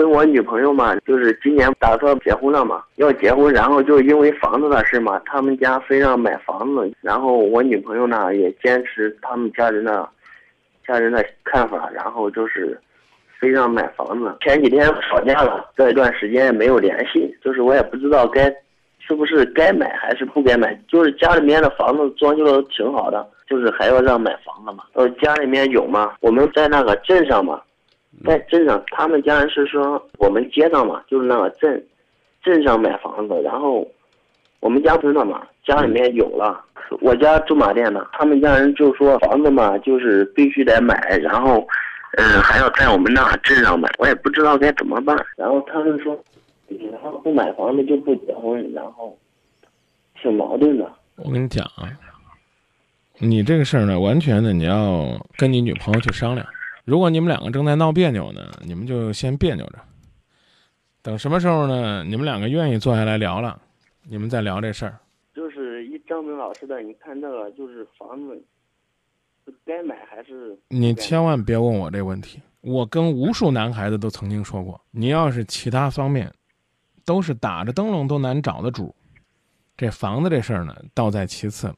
跟我女朋友嘛，就是今年打算结婚了嘛，要结婚，然后就因为房子的事嘛，他们家非让买房子，然后我女朋友呢也坚持他们家人的家人的看法，然后就是非让买房子。前几天吵架了，这一段时间也没有联系，就是我也不知道该是不是该买还是不该买，就是家里面的房子装修的挺好的，就是还要让买房子嘛。呃，家里面有嘛，我们在那个镇上嘛。在镇上，他们家人是说我们街上嘛，就是那个镇，镇上买房子，然后我们家村的嘛，家里面有了。我家驻马店的，他们家人就说房子嘛，就是必须得买，然后，嗯，还要在我们那镇上买，我也不知道该怎么办。然后他们说，然后不买房子就不结婚，然后挺矛盾的。我跟你讲啊，你这个事儿呢，完全的你要跟你女朋友去商量。如果你们两个正在闹别扭呢，你们就先别扭着，等什么时候呢？你们两个愿意坐下来聊了，你们再聊这事儿。就是一张明老师的，你看这个就是房子，该买还是？你千万别问我这问题。我跟无数男孩子都曾经说过，你要是其他方面都是打着灯笼都难找的主，这房子这事儿呢，倒在其次了。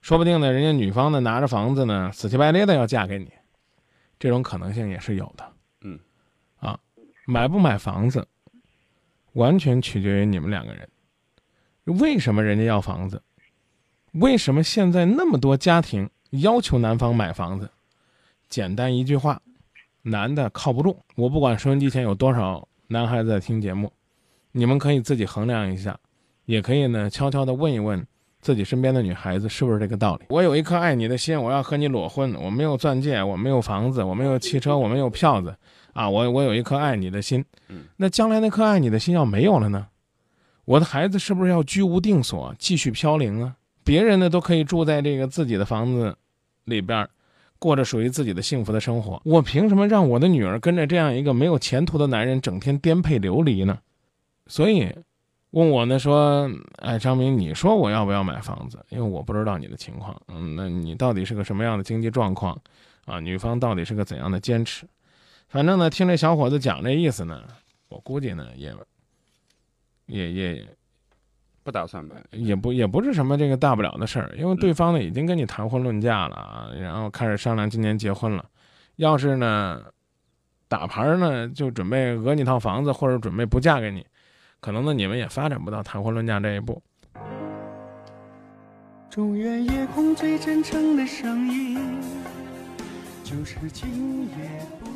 说不定呢，人家女方呢拿着房子呢，死乞白咧的要嫁给你。这种可能性也是有的，嗯，啊，买不买房子，完全取决于你们两个人。为什么人家要房子？为什么现在那么多家庭要求男方买房子？简单一句话，男的靠不住。我不管收音机前有多少男孩子在听节目，你们可以自己衡量一下，也可以呢悄悄的问一问。自己身边的女孩子是不是这个道理？我有一颗爱你的心，我要和你裸婚。我没有钻戒，我没有房子，我没有汽车，我没有票子，啊，我我有一颗爱你的心。那将来那颗爱你的心要没有了呢？我的孩子是不是要居无定所，继续飘零啊？别人呢都可以住在这个自己的房子里边，过着属于自己的幸福的生活。我凭什么让我的女儿跟着这样一个没有前途的男人整天颠沛流离呢？所以。问我呢，说，哎，张明，你说我要不要买房子？因为我不知道你的情况，嗯，那你到底是个什么样的经济状况？啊，女方到底是个怎样的坚持？反正呢，听这小伙子讲这意思呢，我估计呢，也，也也，不打算买，也不也不是什么这个大不了的事儿，因为对方呢已经跟你谈婚论嫁了啊，然后开始商量今年结婚了，要是呢，打牌呢就准备讹你套房子，或者准备不嫁给你。可能呢，你们也发展不到谈婚论嫁这一步。中原夜空最真诚的声音，就是今夜不。